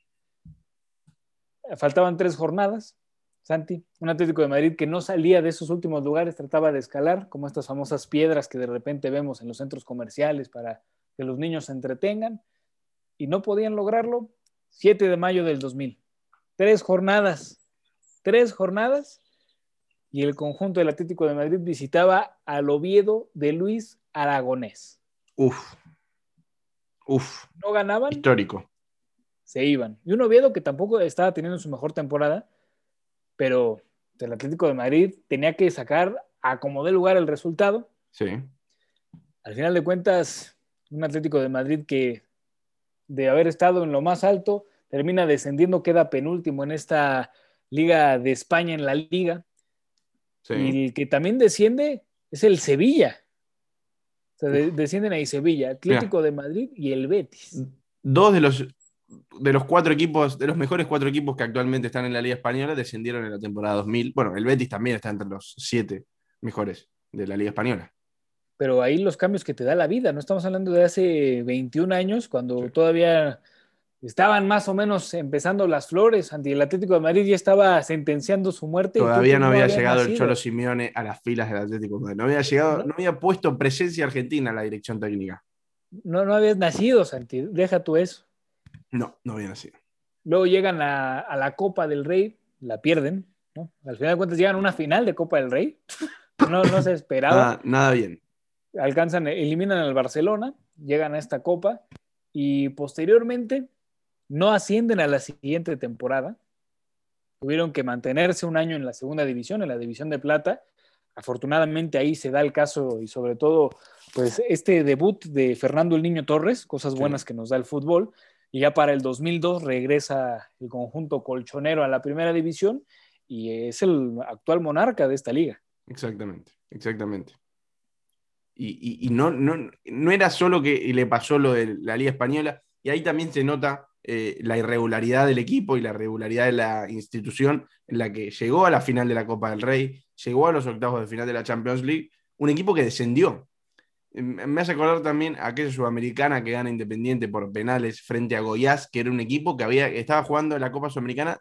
faltaban tres jornadas. Santi, un Atlético de Madrid que no salía de esos últimos lugares, trataba de escalar, como estas famosas piedras que de repente vemos en los centros comerciales para que los niños se entretengan, y no podían lograrlo. 7 de mayo del 2000. Tres jornadas, tres jornadas, y el conjunto del Atlético de Madrid visitaba al Oviedo de Luis Aragonés. Uf, uf. No ganaban. Histórico se iban. Y un Oviedo que tampoco estaba teniendo su mejor temporada, pero el Atlético de Madrid tenía que sacar a como de lugar el resultado. Sí. Al final de cuentas, un Atlético de Madrid que de haber estado en lo más alto, termina descendiendo, queda penúltimo en esta Liga de España en la Liga. Sí. Y el que también desciende es el Sevilla. O sea, descienden ahí Sevilla, Atlético de Madrid y el Betis. Dos de los de los cuatro equipos, de los mejores cuatro equipos que actualmente están en la Liga Española, descendieron en la temporada 2000. Bueno, el Betis también está entre los siete mejores de la Liga Española. Pero ahí los cambios que te da la vida, no estamos hablando de hace 21 años, cuando todavía estaban más o menos empezando las flores, ante el Atlético de Madrid ya estaba sentenciando su muerte. Todavía no había llegado el Cholo Simeone a las filas del Atlético de Madrid, no había llegado, no había puesto presencia argentina en la dirección técnica. No, no habías nacido, Santi, deja tú eso. No, no viene así. Luego llegan a, la Copa del Rey, la pierden, ¿no? Al final de cuentas llegan a una final de Copa del Rey. [LAUGHS] No, no se esperaba. nada, bien. Alcanzan, eliminan al Barcelona, llegan a esta Copa y posteriormente no ascienden a la siguiente temporada. Tuvieron que mantenerse un año en la segunda división, en la división de plata. Afortunadamente ahí se da el caso y sobre todo, pues este debut de Fernando el Niño Torres, cosas buenas que nos da el fútbol, y ya para el 2002 regresa el conjunto colchonero a la primera división y es el actual monarca de esta liga. Exactamente, exactamente. Y, no, no, era solo que le pasó lo de la Liga Española, y ahí también se nota eh, la irregularidad del equipo y la irregularidad de la institución en la que llegó a la final de la Copa del Rey, llegó a los octavos de final de la Champions League, un equipo que descendió, me hace acordar también a aquella sudamericana que gana Independiente por penales frente a Goiás, que era un equipo que había, estaba jugando en la Copa Sudamericana,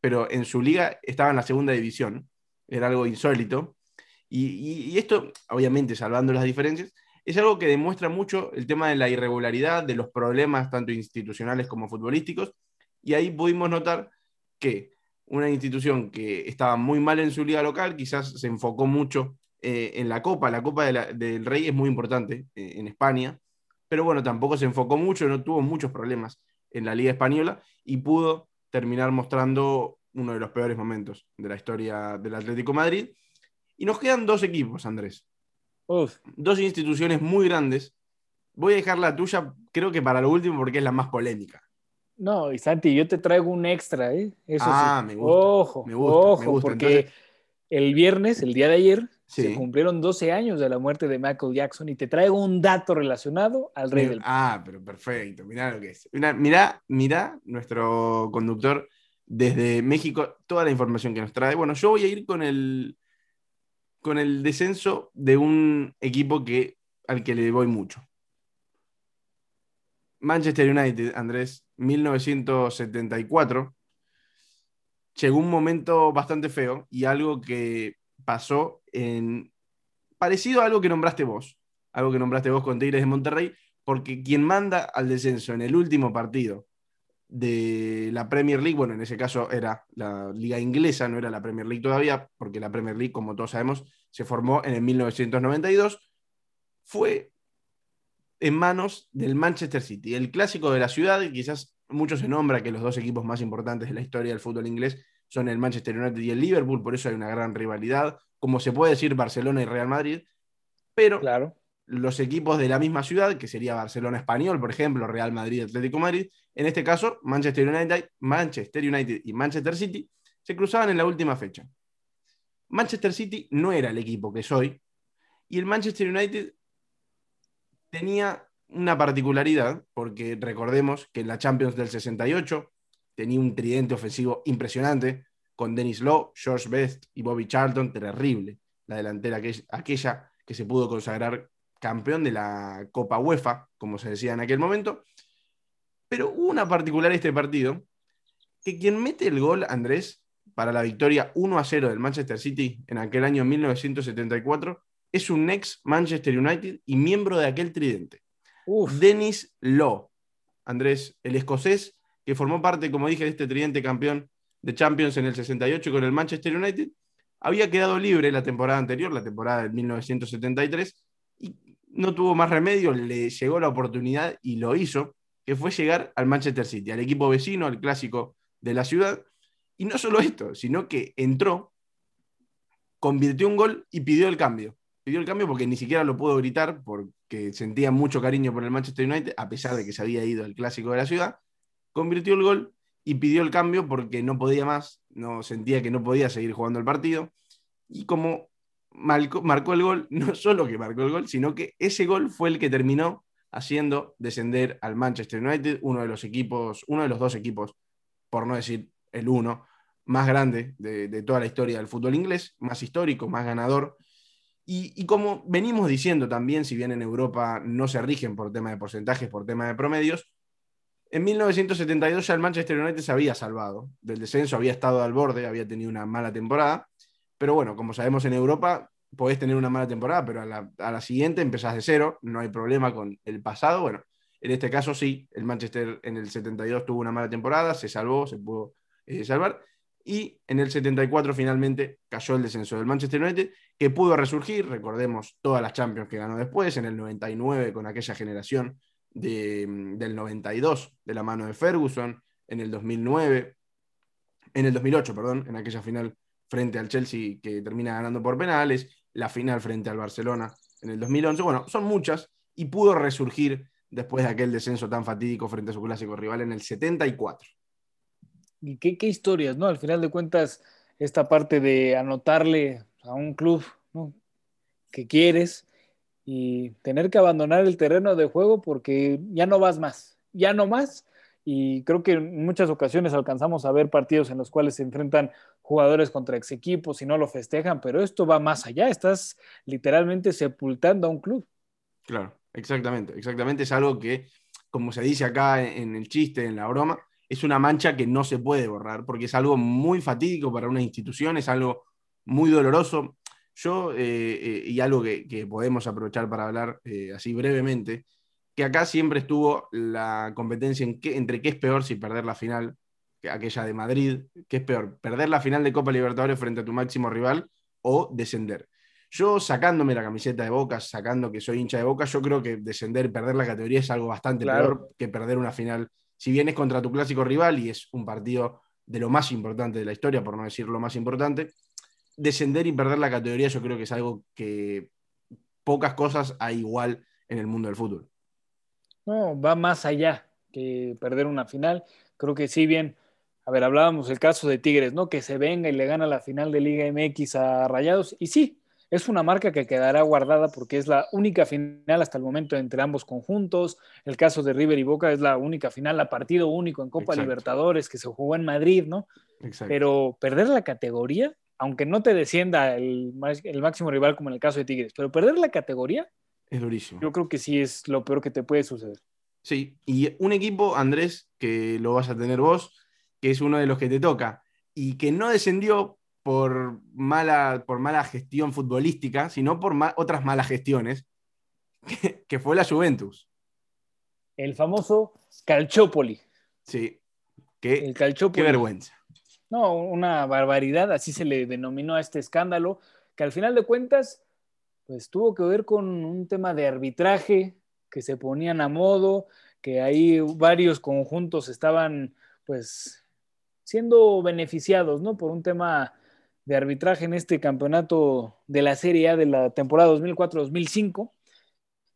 pero en su liga estaba en la segunda división. Era algo insólito. Y, esto, obviamente, salvando las diferencias, es algo que demuestra mucho el tema de la irregularidad, de los problemas tanto institucionales como futbolísticos. Y ahí pudimos notar que una institución que estaba muy mal en su liga local, quizás se enfocó mucho eh, en la Copa. La Copa del Rey es muy importante eh, en España, pero bueno, tampoco se enfocó mucho, no tuvo muchos problemas en la Liga Española y pudo terminar mostrando uno de los peores momentos de la historia del Atlético Madrid. Y nos quedan dos equipos, Andrés. Dos instituciones muy grandes. Voy a dejar la tuya, creo que para lo último, porque es la más polémica. No, y Santi, yo te traigo un extra, ¿eh? ah, me gusta. Ojo, me gusta, ojo, porque el viernes, el día de ayer, Se cumplieron 12 años de la muerte de Michael Jackson y te traigo un dato relacionado al rey del Ah, pero perfecto, mirá lo que es. Mirá, mirá, nuestro conductor desde México, toda la información que nos trae. Bueno, yo voy a ir con el, con el descenso de un equipo que, al que le voy mucho. Manchester United, Andrés, 1974. Llegó un momento bastante feo y algo que pasó en parecido a algo que nombraste vos, algo que nombraste vos con Tigres de Monterrey, porque quien manda al descenso en el último partido de la Premier League, bueno, en ese caso era la liga inglesa, no era la Premier League todavía, porque la Premier League, como todos sabemos, se formó en el 1992, fue en manos del Manchester City, el clásico de la ciudad, y quizás mucho se nombra que los dos equipos más importantes de la historia del fútbol inglés son el Manchester United y el Liverpool, por eso hay una gran rivalidad, como se puede decir Barcelona y Real Madrid, pero claro. los equipos de la misma ciudad, que sería Barcelona Español, por ejemplo, Real Madrid, Atlético Madrid, en este caso Manchester United, Manchester United y Manchester City, se cruzaban en la última fecha. Manchester City no era el equipo que soy, y el Manchester United tenía una particularidad, porque recordemos que en la Champions del 68 tenía un tridente ofensivo impresionante, con Dennis Law, George Best y Bobby Charlton, terrible. La delantera aquella que se pudo consagrar campeón de la Copa UEFA, como se decía en aquel momento. Pero hubo una particular este partido, que quien mete el gol, Andrés, para la victoria 1 a 0 del Manchester City en aquel año 1974, es un ex Manchester United y miembro de aquel tridente. Dennis Law, Andrés, el escocés, que formó parte, como dije, de este tridente campeón de Champions en el 68 con el Manchester United, había quedado libre la temporada anterior, la temporada de 1973, y no tuvo más remedio, le llegó la oportunidad y lo hizo, que fue llegar al Manchester City, al equipo vecino, al clásico de la ciudad. Y no solo esto, sino que entró, convirtió un gol y pidió el cambio. Pidió el cambio porque ni siquiera lo pudo gritar, porque sentía mucho cariño por el Manchester United, a pesar de que se había ido al clásico de la ciudad. Convirtió el gol y pidió el cambio porque no podía más, no sentía que no podía seguir jugando el partido. Y como marcó, el gol, [LAUGHS] no solo que marcó el gol, sino que ese gol fue el que terminó haciendo descender al Manchester United, uno de los equipos, uno de los dos equipos, por no decir el uno, más grande de, toda la historia del fútbol inglés, más histórico, más ganador. Y, y, como venimos diciendo también, si bien en Europa no se rigen por tema de porcentajes, por tema de promedios, en 1972 ya el Manchester United se había salvado del descenso, había estado al borde, había tenido una mala temporada. Pero bueno, como sabemos en Europa, podés tener una mala temporada, pero a la, siguiente empezás de cero, no hay problema con el pasado. Bueno, en este caso sí, el Manchester en el 72 tuvo una mala temporada, se salvó, se pudo eh, salvar. Y en el 74 finalmente cayó el descenso del Manchester United, que pudo resurgir, recordemos todas las Champions que ganó después, en el 99 con aquella generación Mm, del 92 de la mano de Ferguson, en el 2009, en el 2008, perdón, en aquella final frente al Chelsea que termina ganando por penales, la final frente al Barcelona en el 2011. Bueno, son muchas y pudo resurgir después de aquel descenso tan fatídico frente a su clásico rival en el 74. Y qué, qué historias, ¿no? Al final de cuentas, esta parte de anotarle a un club que quieres, y tener que abandonar el terreno de juego porque ya no vas más, ya no más. Y creo que en muchas ocasiones alcanzamos a ver partidos en los cuales se enfrentan jugadores contra ex equipos y no lo festejan, pero esto va más allá, estás literalmente sepultando a un club. Claro, exactamente, exactamente, es algo que, como se dice acá en el chiste, en la broma, es una mancha que no se puede borrar, porque es algo muy fatídico para una institución, es algo muy doloroso. Yo, eh, eh, y algo que, podemos aprovechar para hablar eh, así brevemente, que acá siempre estuvo la competencia en entre qué es peor si perder la final, que aquella de Madrid, qué es peor, perder la final de Copa Libertadores frente a tu máximo rival o descender. Yo sacándome la camiseta de Boca, sacando que soy hincha de Boca, yo creo que descender, perder la categoría es algo bastante peor que perder una final. Si bien es contra tu clásico rival y es un partido de lo más importante de la historia, por no decir lo más importante, descender y perder la categoría yo creo que es algo que pocas cosas hay igual en el mundo del fútbol. No, va más allá que perder una final. Creo que sí, bien. A ver, hablábamos el caso de Tigres, ¿no? Que se venga y le gana la final de Liga MX a Rayados. Y sí, es una marca que quedará guardada porque es la única final hasta el momento entre ambos conjuntos. El caso de River y Boca es la única final, la partido único en Copa Libertadores que se jugó en Madrid, ¿no? Exacto. Pero perder la categoría, aunque no te descienda el, el máximo rival como en el caso de Tigres, pero perder la categoría es durísimo. Yo creo que sí es lo peor que te puede suceder. Sí, y un equipo, Andrés, que lo vas a tener vos, que es uno de los que te toca, y que no descendió por mala, por mala gestión futbolística, sino por otras malas gestiones, [LAUGHS] que, fue la Juventus. El famoso Calciopoli. Sí, qué, qué vergüenza. No, una barbaridad, así se le denominó a este escándalo, que al final de cuentas, pues tuvo que ver con un tema de arbitraje, que se ponían a modo, que ahí varios conjuntos estaban, pues, siendo beneficiados, ¿no? Por un tema de arbitraje en este campeonato de la Serie A de la temporada 2004-2005,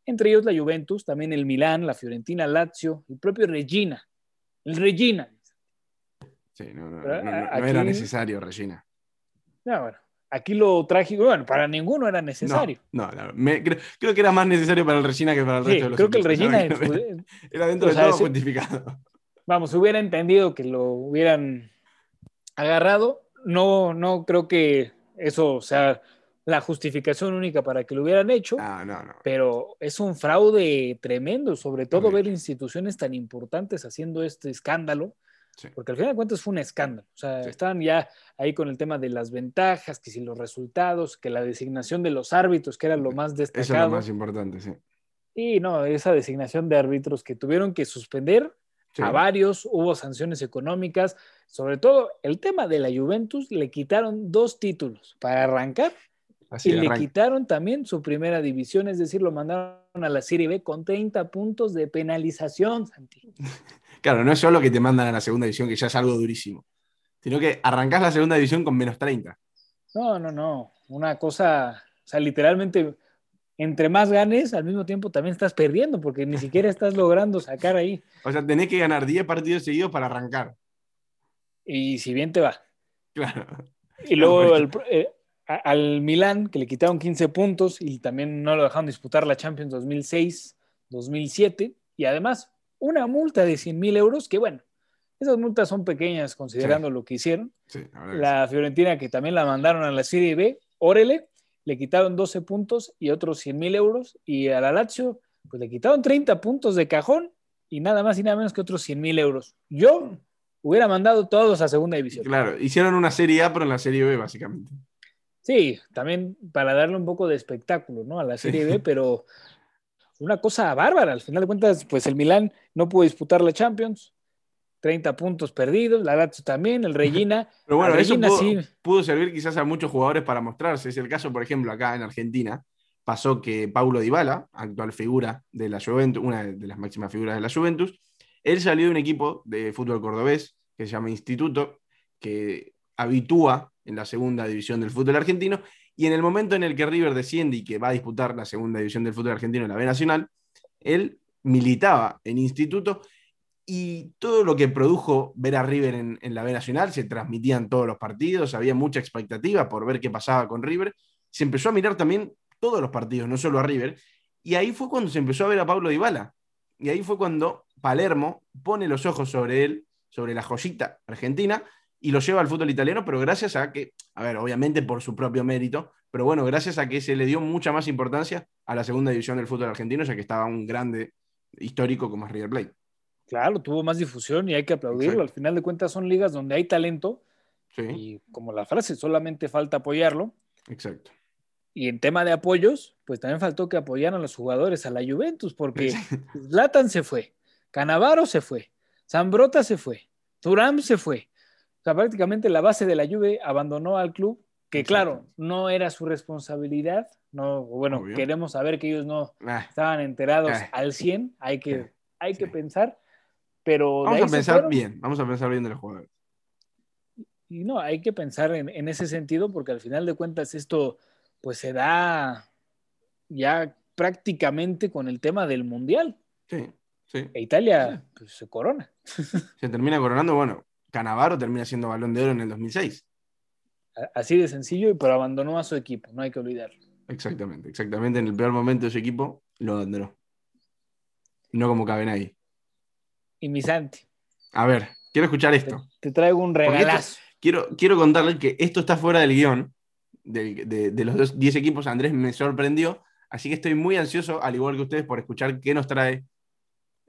entre ellos la Juventus, también el Milán, la Fiorentina, Lazio, el propio Regina, el Regina. Sí, no, no, era necesario, Regina. No, bueno, aquí lo trágico, bueno, para ninguno era necesario. No, creo, que era más necesario para el Regina que para el resto de los Creo que el Regina [LAUGHS] era dentro de todo justificado. Vamos, hubiera entendido que lo hubieran agarrado, no, no creo que eso sea la justificación única para que lo hubieran hecho, pero es un fraude tremendo, sobre todo ver instituciones tan importantes haciendo este escándalo, porque al final de cuentas fue un escándalo. O sea, estaban ya ahí con el tema de las ventajas, que si los resultados, que la designación de los árbitros, que era lo más destacado. Eso es lo más importante, sí. Y no, esa designación de árbitros que tuvieron que suspender a varios, hubo sanciones económicas, sobre todo el tema de la Juventus, le quitaron dos títulos para arrancar y le quitaron también su primera división, es decir, lo mandaron a la Serie B con 30 puntos de penalización, Santi. [LAUGHS] Claro, no es solo que te mandan a la segunda división, que ya es algo durísimo, sino que arrancás la segunda división con menos 30. No, no, no, una cosa, o sea, literalmente entre más ganes, al mismo tiempo también estás perdiendo, porque ni siquiera estás logrando sacar ahí. [LAUGHS] O sea, tenés que ganar 10 partidos seguidos para arrancar. Y si bien te va. Claro. Y luego eh, al Milán, que le quitaron 15 puntos y también no lo dejaron disputar la Champions 2006, 2007, y además una multa de 100 mil euros, que bueno, esas multas son pequeñas considerando lo que hicieron. la Fiorentina, que también la mandaron a la Serie B, Órele, le quitaron 12 puntos y otros 100 mil euros, y a la Lazio, pues le quitaron 30 puntos de cajón y nada más y nada menos que otros 100 mil euros. Yo hubiera mandado todos a segunda división. Claro, hicieron una Serie A, pero en la Serie B, básicamente. Sí, también para darle un poco de espectáculo, ¿no? A la Serie B, pero una cosa bárbara. Al final de cuentas, pues el Milán no pudo disputar la Champions, 30 puntos perdidos, la Lazio también, el Regina. [LAUGHS] Pero bueno, eso pudo, servir quizás a muchos jugadores para mostrarse. Es el caso, por ejemplo, acá en Argentina, pasó que Paulo Dybala, actual figura de la Juventus, una de las máximas figuras de la Juventus, él salió de un equipo de fútbol cordobés que se llama Instituto, que habitúa en la segunda división del fútbol argentino, y en el momento en el que River desciende y que va a disputar la segunda división del fútbol argentino en la B Nacional, él militaba en Instituto y todo lo que produjo ver a River en, la B Nacional, se transmitían todos los partidos, había mucha expectativa por ver qué pasaba con River, se empezó a mirar también todos los partidos, no solo a River, y ahí fue cuando se empezó a ver a Pablo Dybala, y ahí fue cuando Palermo pone los ojos sobre él, sobre la joyita argentina, y lo lleva al fútbol italiano, pero gracias a que, a ver, obviamente por su propio mérito, pero bueno, gracias a que se le dio mucha más importancia a la segunda división del fútbol argentino, ya que estaba un grande histórico como es River Plate. Claro, tuvo más difusión y hay que aplaudirlo. Al final de cuentas son ligas donde hay talento y como la frase, solamente falta apoyarlo. Exacto. Y en tema de apoyos, pues también faltó que apoyaran a los jugadores, a la Juventus, porque Zlatan se fue, Canavaro se fue, Zambrota se fue, Turam se fue. Sea, prácticamente la base de la Juve abandonó al club, que claro, no era su responsabilidad. No, bueno, queremos saber que ellos no ah. estaban enterados ah. al 100, hay que, hay que pensar vamos a pensar bien, vamos a pensar bien de los jugadores. Y no, hay que pensar en, ese sentido porque al final de cuentas esto pues se da ya prácticamente con el tema del mundial. Sí, sí. E Italia pues, se corona. [LAUGHS] Se termina coronando, bueno, Canavaro termina siendo balón de oro en el 2006. Así de sencillo, pero abandonó a su equipo, no hay que olvidarlo. Exactamente, exactamente. En el peor momento de su equipo lo abandonó. No como caben ahí. Y mi Santi. A ver, quiero escuchar esto. Te, traigo un regalazo. quiero, quiero contarle que esto está fuera del guion de, de, los 10 equipos. Andrés me sorprendió. Así que estoy muy ansioso, al igual que ustedes, por escuchar qué nos trae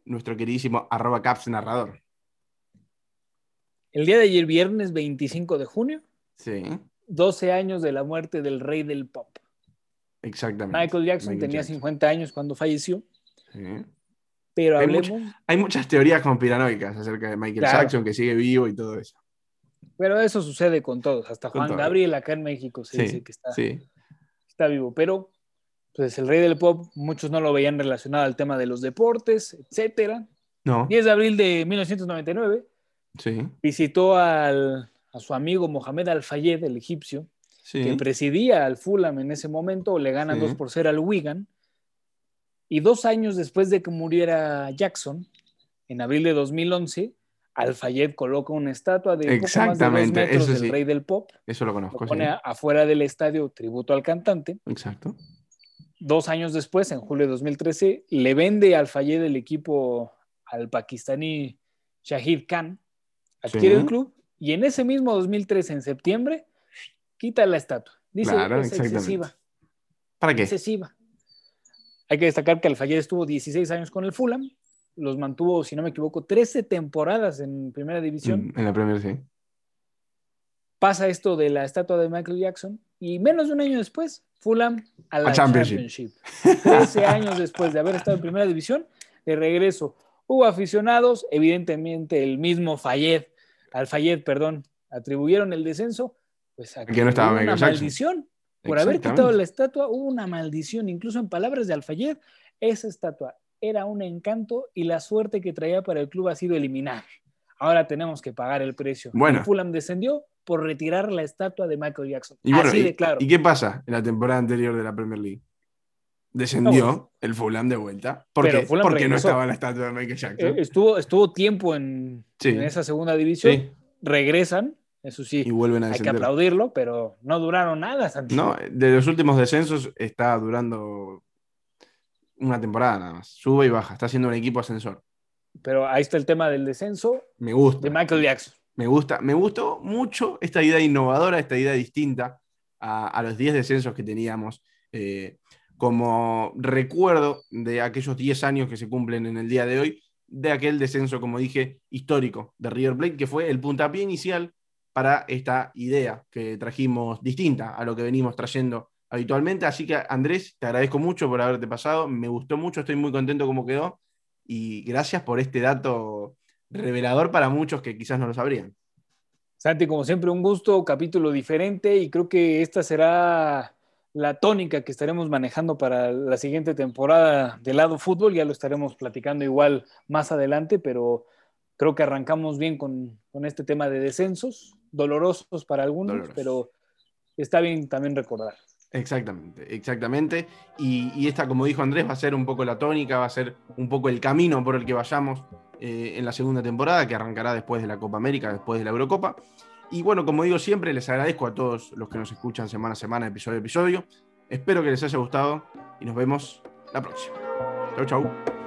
nuestro queridísimo arroba caps narrador. El día de ayer, viernes 25 de junio, sí. 12 años de la muerte del rey del pop. Exactamente. Michael Jackson tenía 50 años cuando falleció. Sí. Pero hay hablemos. hay muchas teorías conspiranoicas acerca de Michael Jackson que sigue vivo y todo eso. Pero eso sucede con todos. Hasta Juan Gabriel acá en México se dice que está, está vivo. Pero pues el rey del pop, muchos no lo veían relacionado al tema de los deportes, etcétera. No. 10 de abril de 1999 sí. visitó al, a su amigo Mohamed Al-Fayed, el egipcio, que presidía al Fulham en ese momento, le ganan 2 por 0 al Wigan. Y dos años después de que muriera Jackson, en abril de 2011, Al-Fayed coloca una estatua de Exactamente, poco más de del rey del pop. Eso lo conozco. Lo pone afuera del estadio tributo al cantante. Exacto. Dos años después, en julio de 2013, le vende Al-Fayed el equipo al pakistaní Shahid Khan, adquiere el club y en ese mismo 2013, en septiembre, quita la estatua. Dice que es excesiva. ¿Para qué? Excesiva. Hay que destacar que Alfayed estuvo 16 años con el Fulham, los mantuvo, si no me equivoco, 13 temporadas en primera división. Mm, en la primera, sí. Pasa esto de la estatua de Michael Jackson y menos de un año después, Fulham a la Championship. 13 años después de haber estado en primera división, de regreso. Hubo aficionados, evidentemente el mismo Fayed, al Fayed, perdón, atribuyeron el descenso, pues a que no estaba una maldición. Por haber quitado la estatua, hubo una maldición. Incluso en palabras de Alfayed, esa estatua era un encanto y la suerte que traía para el club ha sido eliminar. Ahora tenemos que pagar el precio. Bueno. El Fulham descendió por retirar la estatua de Michael Jackson. Y Así de claro. ¿Y qué pasa en la temporada anterior de la Premier League? Descendió el Fulham de vuelta. ¿Por qué? Porque no estaba la estatua de Michael Jackson. Eh, estuvo, estuvo tiempo en, en esa segunda división. Regresan eso sí, y vuelven a hay que aplaudirlo, pero no duraron nada. No, de los últimos descensos está durando una temporada nada más. Sube y baja, está siendo un equipo ascensor. Pero ahí está el tema del descenso. Me gusta. De Michael Jackson. Me gusta, me gustó mucho esta idea innovadora, esta idea distinta a, los 10 descensos que teníamos. Eh, como recuerdo de aquellos 10 años que se cumplen en el día de hoy, de aquel descenso, como dije, histórico de River Plate, que fue el puntapié inicial para esta idea que trajimos distinta a lo que venimos trayendo habitualmente. Así que Andrés, te agradezco mucho por haberte pasado, me gustó mucho, estoy muy contento como quedó y gracias por este dato revelador para muchos que quizás no lo sabrían. Santi, como siempre, un gusto, capítulo diferente y creo que esta será la tónica que estaremos manejando para la siguiente temporada del lado fútbol. Ya lo estaremos platicando igual más adelante, pero creo que arrancamos bien con, con este tema de descensos dolorosos para algunos, pero está bien también recordar. Exactamente, exactamente. Y, esta, como dijo Andrés, va a ser un poco la tónica, va a ser un poco el camino por el que vayamos eh, en la segunda temporada, que arrancará después de la Copa América, después de la Eurocopa. Y bueno, como digo siempre, les agradezco a todos los que nos escuchan semana a semana, episodio a episodio. Espero que les haya gustado y nos vemos la próxima. Chau, chau.